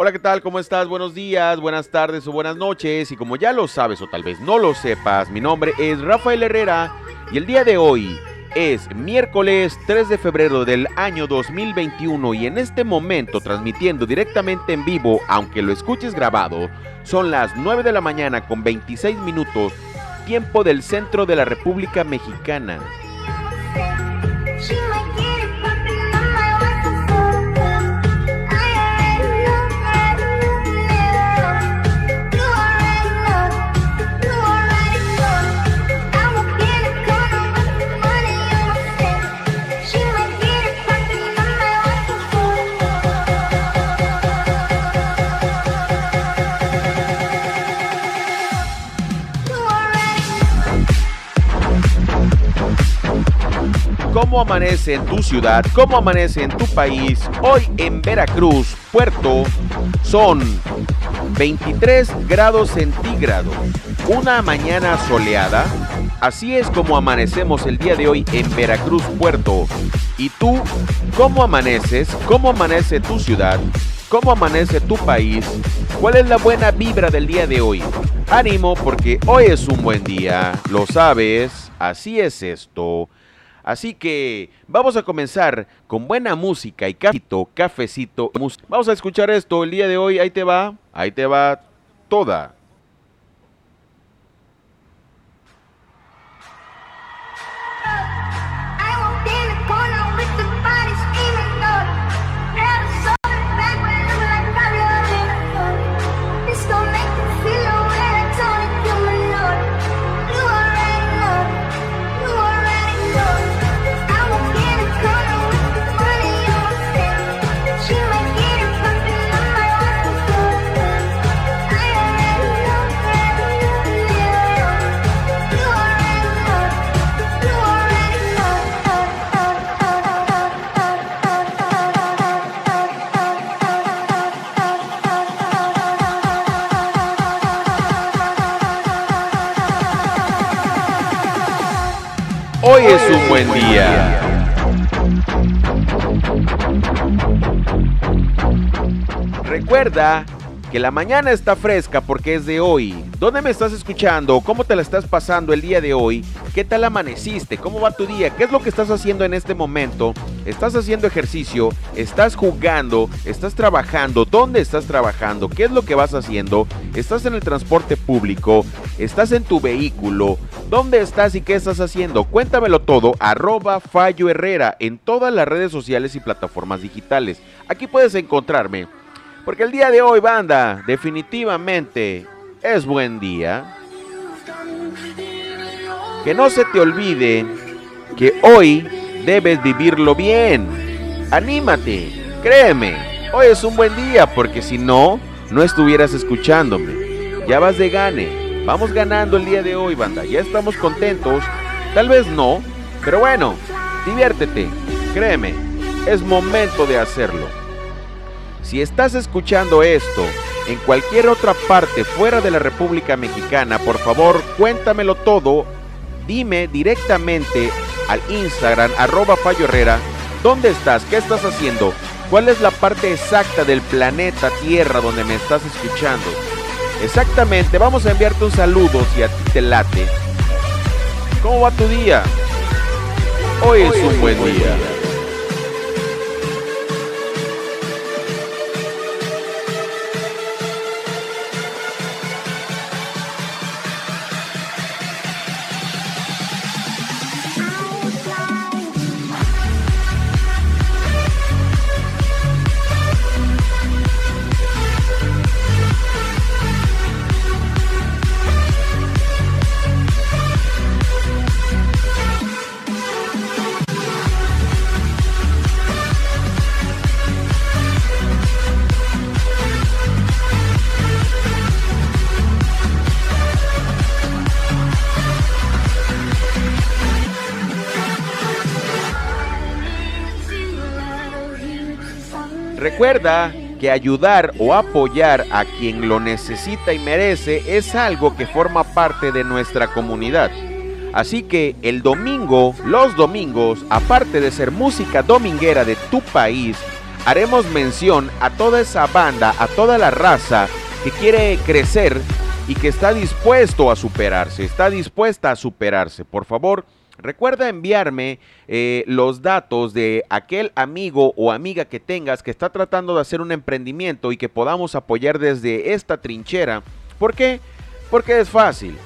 Hola, ¿qué tal? ¿Cómo estás? Buenos días, buenas tardes o buenas noches. Y como ya lo sabes o tal vez no lo sepas, mi nombre es Rafael Herrera y el día de hoy es miércoles 3 de febrero del año 2021 y en este momento transmitiendo directamente en vivo, aunque lo escuches grabado, son las 9 de la mañana con 26 minutos, tiempo del centro de la República Mexicana. ¿Cómo amanece en tu ciudad? ¿Cómo amanece en tu país? Hoy en Veracruz, Puerto, son 23 grados centígrados. Una mañana soleada. Así es como amanecemos el día de hoy en Veracruz, Puerto. ¿Y tú cómo amaneces? ¿Cómo amanece tu ciudad? ¿Cómo amanece tu país? ¿Cuál es la buena vibra del día de hoy? Ánimo porque hoy es un buen día, lo sabes, así es esto. Así que vamos a comenzar con buena música y cafecito, cafecito. Vamos a escuchar esto el día de hoy. Ahí te va, ahí te va toda. Buen día. Recuerda que la mañana está fresca porque es de hoy. ¿Dónde me estás escuchando? ¿Cómo te la estás pasando el día de hoy? ¿Qué tal amaneciste? ¿Cómo va tu día? ¿Qué es lo que estás haciendo en este momento? ¿Estás haciendo ejercicio? ¿Estás jugando? ¿Estás trabajando? ¿Dónde estás trabajando? ¿Qué es lo que vas haciendo? ¿Estás en el transporte público? ¿Estás en tu vehículo? ¿Dónde estás y qué estás haciendo? Cuéntamelo todo, arroba Fallo Herrera en todas las redes sociales y plataformas digitales. Aquí puedes encontrarme porque el día de hoy, banda, definitivamente es buen día. Que no se te olvide que hoy debes vivirlo bien. Anímate, créeme, hoy es un buen día porque si no, no estuvieras escuchándome. Ya vas de gane, vamos ganando el día de hoy, banda. Ya estamos contentos, tal vez no, pero bueno, diviértete, créeme, es momento de hacerlo. Si estás escuchando esto en cualquier otra parte fuera de la República Mexicana, por favor cuéntamelo todo. Dime directamente al Instagram arroba Fallo Herrera dónde estás, qué estás haciendo, cuál es la parte exacta del planeta Tierra donde me estás escuchando. Exactamente, vamos a enviarte un saludo si a ti te late. ¿Cómo va tu día? Hoy es un buen día. Recuerda que ayudar o apoyar a quien lo necesita y merece es algo que forma parte de nuestra comunidad. Así que el domingo, los domingos, aparte de ser música dominguera de tu país, haremos mención a toda esa banda, a toda la raza que quiere crecer y que está dispuesto a superarse, está dispuesta a superarse. Por favor, recuerda enviarme eh, los datos de aquel amigo o amiga que tengas que está tratando de hacer un emprendimiento y que podamos apoyar desde esta trinchera. ¿Por qué? Porque es fácil.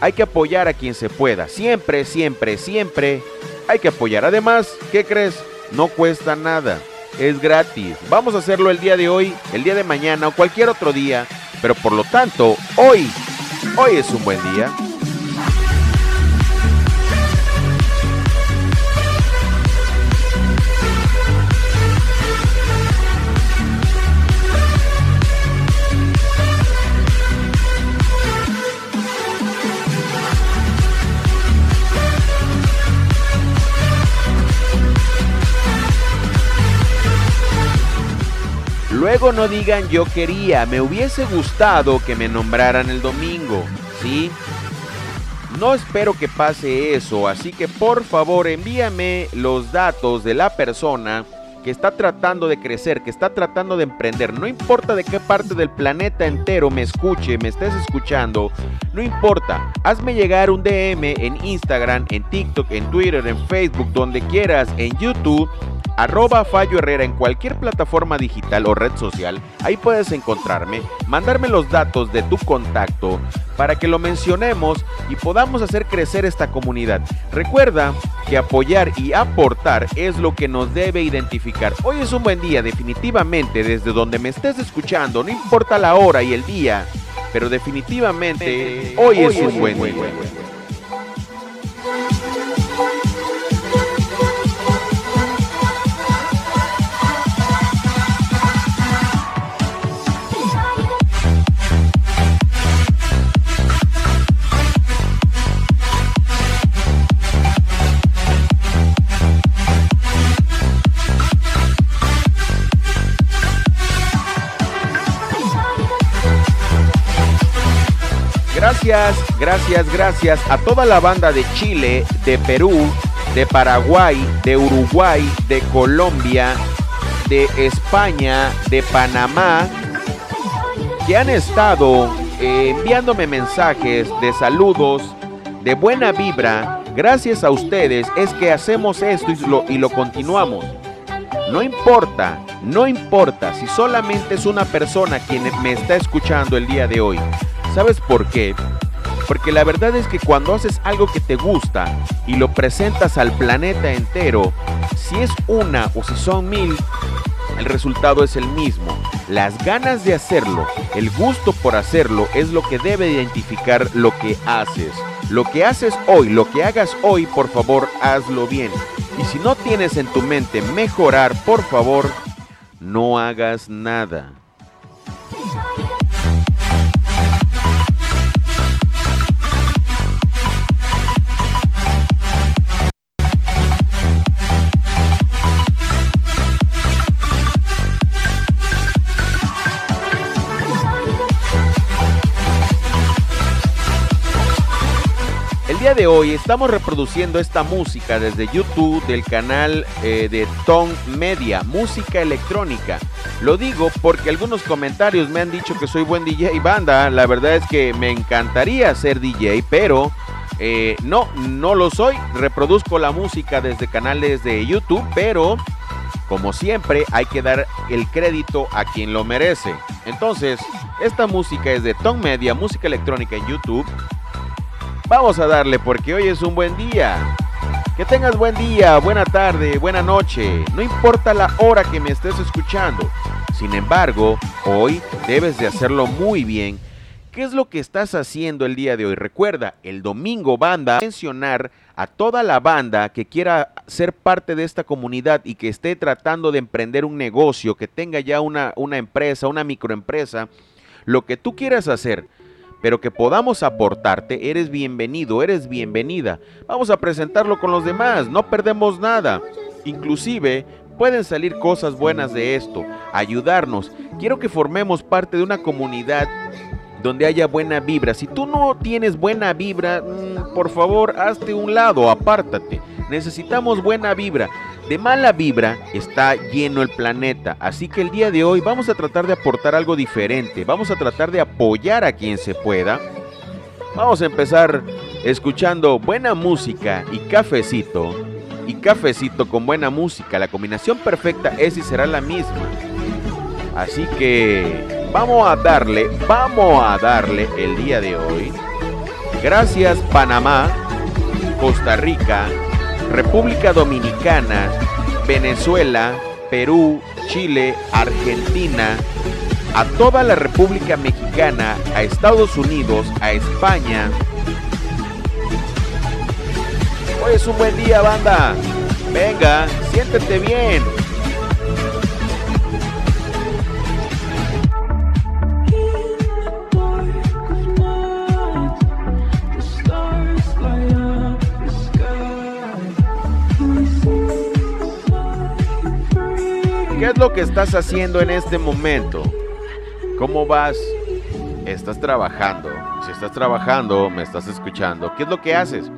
Hay que apoyar a quien se pueda. Siempre, siempre, siempre hay que apoyar. Además, ¿qué crees? No cuesta nada. Es gratis. Vamos a hacerlo el día de hoy, el día de mañana o cualquier otro día. Pero por lo tanto, hoy, hoy es un buen día. Luego no digan yo quería, me hubiese gustado que me nombraran el domingo, ¿sí? No espero que pase eso, así que por favor envíame los datos de la persona que está tratando de crecer, que está tratando de emprender. No importa de qué parte del planeta entero me escuche, me estés escuchando, no importa. Hazme llegar un DM en Instagram, en TikTok, en Twitter, en Facebook, donde quieras, en YouTube arroba Fallo Herrera en cualquier plataforma digital o red social, ahí puedes encontrarme, mandarme los datos de tu contacto para que lo mencionemos y podamos hacer crecer esta comunidad. Recuerda que apoyar y aportar es lo que nos debe identificar. Hoy es un buen día, definitivamente, desde donde me estés escuchando, no importa la hora y el día, pero definitivamente hoy, es un buen día. Gracias, gracias, gracias a toda la banda de Chile, de Perú, de Paraguay, de Uruguay, de Colombia, de España, de Panamá, que han estado eh, enviándome mensajes de saludos, de buena vibra. Gracias a ustedes es que hacemos esto y y lo continuamos. No importa, no importa si solamente es una persona quien me está escuchando el día de hoy. ¿Sabes por qué? Porque la verdad es que cuando haces algo que te gusta y lo presentas al planeta entero, si es una o si son mil, el resultado es el mismo. Las ganas de hacerlo, el gusto por hacerlo es lo que debe identificar lo que haces. Lo que haces hoy, lo que hagas hoy, por favor, hazlo bien. Y si no tienes en tu mente mejorar, por favor, no hagas nada. De hoy estamos reproduciendo esta música desde YouTube del canal eh, de Tone Media, música electrónica. Lo digo porque algunos comentarios me han dicho que soy buen DJ banda. La verdad es que me encantaría ser DJ, pero eh, no, no lo soy. Reproduzco la música desde canales de YouTube, pero como siempre hay que dar el crédito a quien lo merece. Entonces, esta música es de Tone Media, música electrónica en YouTube. Vamos a darle porque hoy es un buen día. Que tengas buen día, buena tarde, buena noche. No importa la hora que me estés escuchando. Sin embargo, hoy debes de hacerlo muy bien. ¿Qué es lo que estás haciendo el día de hoy? Recuerda, el domingo banda mencionar a toda la banda que quiera ser parte de esta comunidad y que esté tratando de emprender un negocio, que tenga ya una, una empresa, una microempresa, lo que tú quieras hacer pero que podamos aportarte, eres bienvenido, eres bienvenida. Vamos a presentarlo con los demás, no perdemos nada. Inclusive pueden salir cosas buenas de esto, ayudarnos. Quiero que formemos parte de una comunidad donde haya buena vibra. Si tú no tienes buena vibra, mm, por favor, hazte un lado, apártate. Necesitamos buena vibra. De mala vibra está lleno el planeta, así que el día de hoy vamos a tratar de aportar algo diferente, vamos a tratar de apoyar a quien se pueda. Vamos a empezar escuchando buena música y cafecito. Y cafecito con buena música, la combinación perfecta es y será la misma. Así que vamos a darle, vamos a darle el día de hoy. Gracias Panamá, Costa Rica, República Dominicana, Venezuela, Perú, Chile, Argentina, a toda la República Mexicana, a Estados Unidos, a España. Hoy es un buen día, banda. Venga, siéntete bien. Es lo que estás haciendo en este momento? ¿Cómo vas? ¿Estás trabajando? Si estás trabajando, me estás escuchando, ¿qué es lo que haces?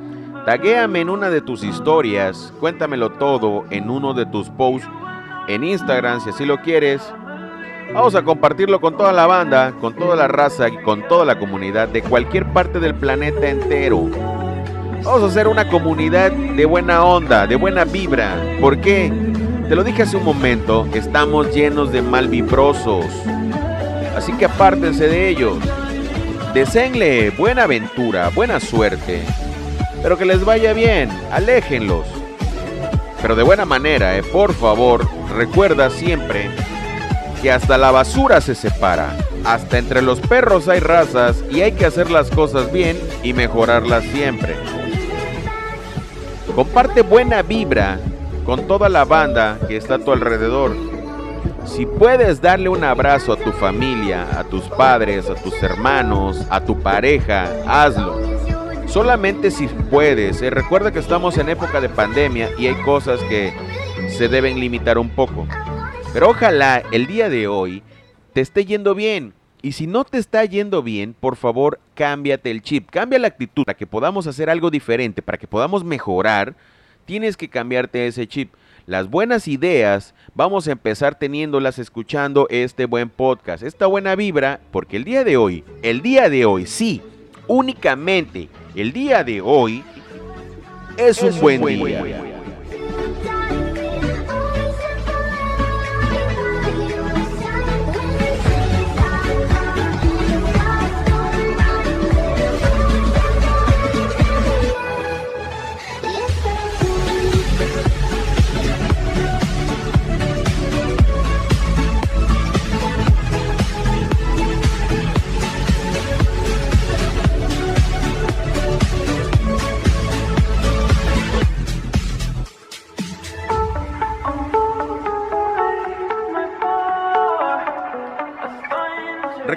Taguéame en una de tus historias, cuéntamelo todo en uno de tus posts en Instagram si así lo quieres. Vamos a compartirlo con toda la banda, con toda la raza y con toda la comunidad de cualquier parte del planeta entero. Vamos a hacer una comunidad de buena onda, de buena vibra. ¿Por qué? Te lo dije hace un momento, estamos llenos de malvibrosos. Así que apártense de ellos. Deseenle buena aventura, buena suerte. Pero que les vaya bien, aléjenlos. Pero de buena manera, eh, por favor, recuerda siempre que hasta la basura se separa. Hasta entre los perros hay razas y hay que hacer las cosas bien y mejorarlas siempre. Comparte buena vibra con toda la banda que está a tu alrededor. Si puedes darle un abrazo a tu familia, a tus padres, a tus hermanos, a tu pareja, hazlo. Solamente si puedes. Eh, recuerda que estamos en época de pandemia y hay cosas que se deben limitar un poco. Pero ojalá el día de hoy te esté yendo bien. Y si no te está yendo bien, por favor, cámbiate el chip, cambia la actitud para que podamos hacer algo diferente, para que podamos mejorar tienes que cambiarte ese chip. Las buenas ideas vamos a empezar teniéndolas escuchando este buen podcast, esta buena vibra, porque el día de hoy, el día de hoy, sí, únicamente el día de hoy es, un, buen, día.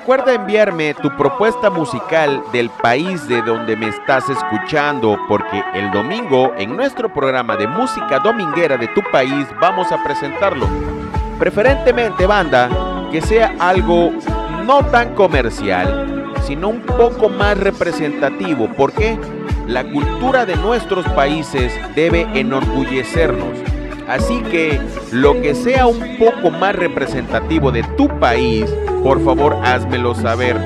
Recuerda enviarme tu propuesta musical del país de donde me estás escuchando, porque el domingo en nuestro programa de música dominguera de tu país vamos a presentarlo. Preferentemente banda, que sea algo no tan comercial, sino un poco más representativo, porque la cultura de nuestros países debe enorgullecernos. Así que lo que sea un poco más representativo de tu país, por favor házmelo saber.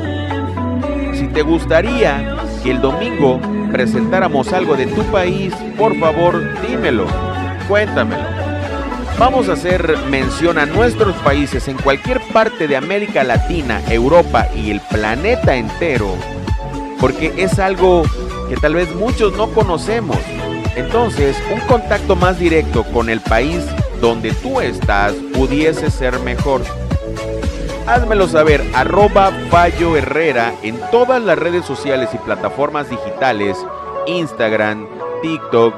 Si te gustaría que el domingo presentáramos algo de tu país, por favor dímelo, cuéntamelo. Vamos a hacer mención a nuestros países en cualquier parte de América Latina, Europa y el planeta entero, porque es algo que tal vez muchos no conocemos entonces, un contacto más directo con el país donde tú estás pudiese ser mejor. Házmelo saber, arroba Fallo Herrera en todas las redes sociales y plataformas digitales, Instagram, TikTok,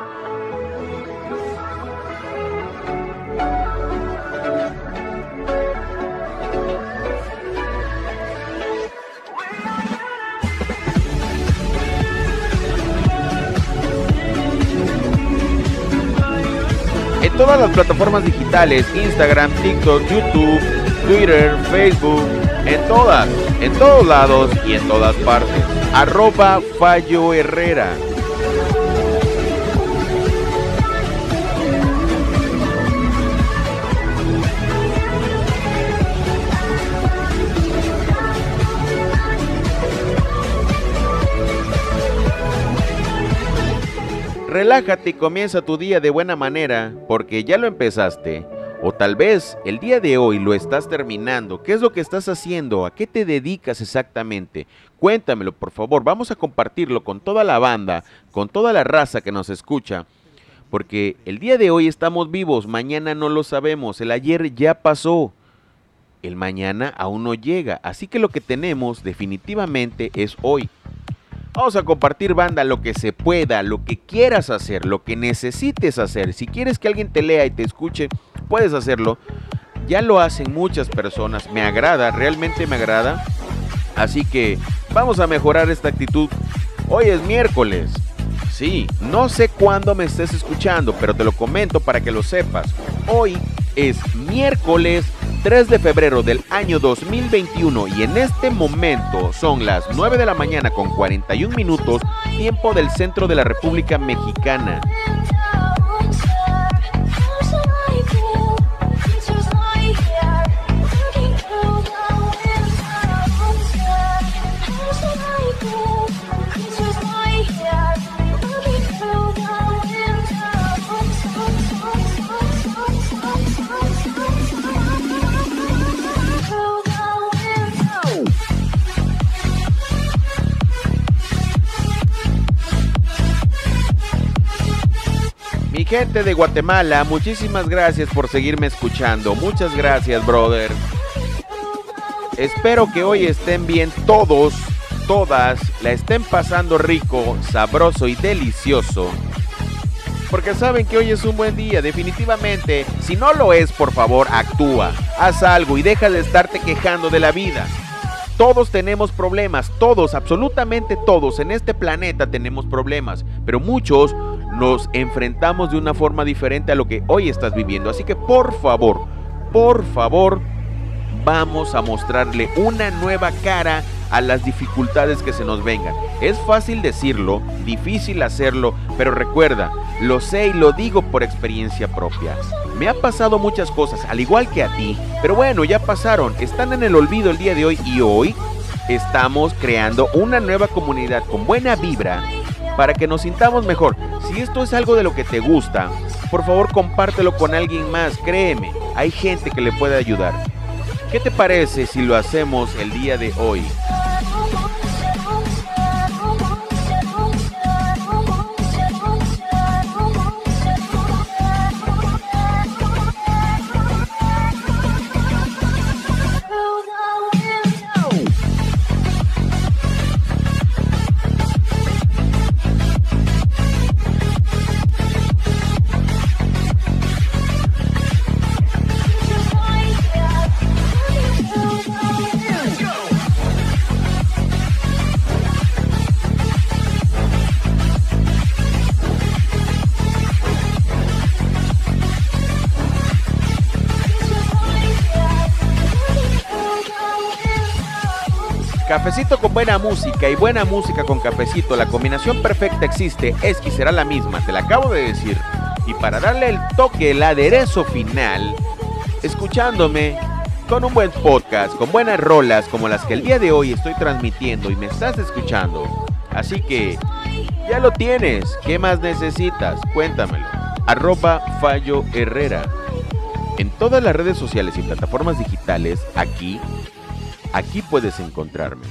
todas las plataformas digitales, Instagram, TikTok, YouTube, Twitter, Facebook, en todas, en todos lados y en todas partes. Arroba Fallo Herrera. Relájate y comienza tu día de buena manera, porque ya lo empezaste. O tal vez el día de hoy lo estás terminando. ¿Qué es lo que estás haciendo? ¿A qué te dedicas exactamente? Cuéntamelo, por favor. Vamos a compartirlo con toda la banda, con toda la raza que nos escucha. Porque el día de hoy estamos vivos, mañana no lo sabemos, el ayer ya pasó, el mañana aún no llega. Así que lo que tenemos definitivamente es hoy. Vamos a compartir banda lo que se pueda, lo que quieras hacer, lo que necesites hacer. Si quieres que alguien te lea y te escuche, puedes hacerlo. Ya lo hacen muchas personas. Me agrada, realmente me agrada. Así que vamos a mejorar esta actitud. Hoy es miércoles. Sí, no sé cuándo me estés escuchando, pero te lo comento para que lo sepas. Hoy es miércoles 3 de febrero del año 2021 y en este momento son las 9 de la mañana con 41 minutos, tiempo del centro de la República Mexicana. Gente de Guatemala, muchísimas gracias por seguirme escuchando. Muchas gracias, brother. Espero que hoy estén bien todos, todas, la estén pasando rico, sabroso y delicioso. Porque saben que hoy es un buen día, definitivamente. Si no lo es, por favor, actúa, haz algo y deja de estarte quejando de la vida. Todos tenemos problemas, todos, absolutamente todos en este planeta tenemos problemas, pero muchos nos enfrentamos de una forma diferente a lo que hoy estás viviendo. Así que por favor, por favor, vamos a mostrarle una nueva cara a las dificultades que se nos vengan. Es fácil decirlo, difícil hacerlo, pero recuerda, lo sé y lo digo por experiencia propia. Me ha pasado muchas cosas, al igual que a ti, pero bueno, ya pasaron, están en el olvido el día de hoy y hoy estamos creando una nueva comunidad con buena vibra para que nos sintamos mejor. Si esto es algo de lo que te gusta, por favor compártelo con alguien más, créeme, hay gente que le puede ayudar. ¿Qué te parece si lo hacemos el día de hoy? Cafecito con buena música y buena música con cafecito, la combinación perfecta existe, es y será la misma, te la acabo de decir. Y para darle el toque, el aderezo final, escuchándome con un buen podcast, con buenas rolas como las que el día de hoy estoy transmitiendo y me estás escuchando. Así que ya lo tienes, ¿qué más necesitas? Cuéntamelo. Arroba Fallo Herrera. En todas las redes sociales y plataformas digitales, aquí Aquí puedes encontrarme.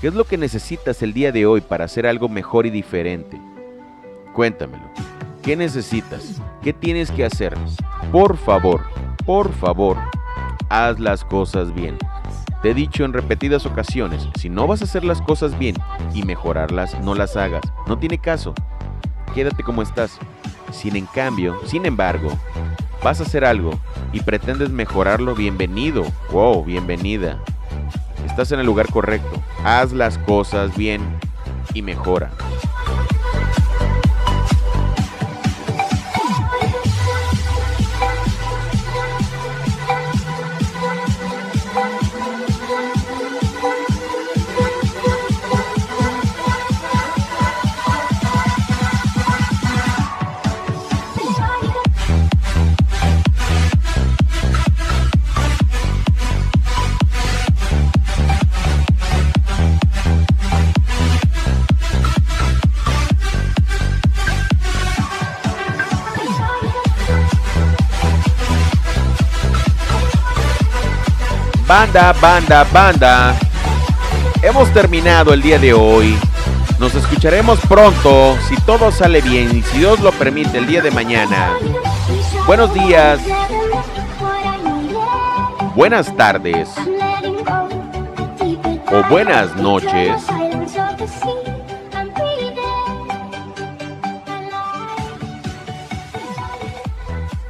¿Qué es lo que necesitas el día de hoy para hacer algo mejor y diferente? Cuéntamelo. ¿Qué necesitas? ¿Qué tienes que hacer? Por favor, por favor, haz las cosas bien. Te he dicho en repetidas ocasiones, si no vas a hacer las cosas bien y mejorarlas, no las hagas. No tiene caso. Quédate como estás. Sin en cambio, sin embargo, vas a hacer algo y pretendes mejorarlo, bienvenido. Wow, bienvenida. Estás en el lugar correcto. Haz las cosas bien y mejora. Banda, banda, banda. Hemos terminado el día de hoy. Nos escucharemos pronto, si todo sale bien y si Dios lo permite el día de mañana. Buenos días. Buenas tardes. O buenas noches.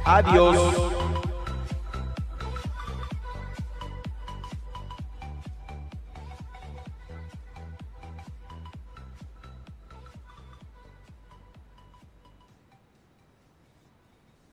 Adiós.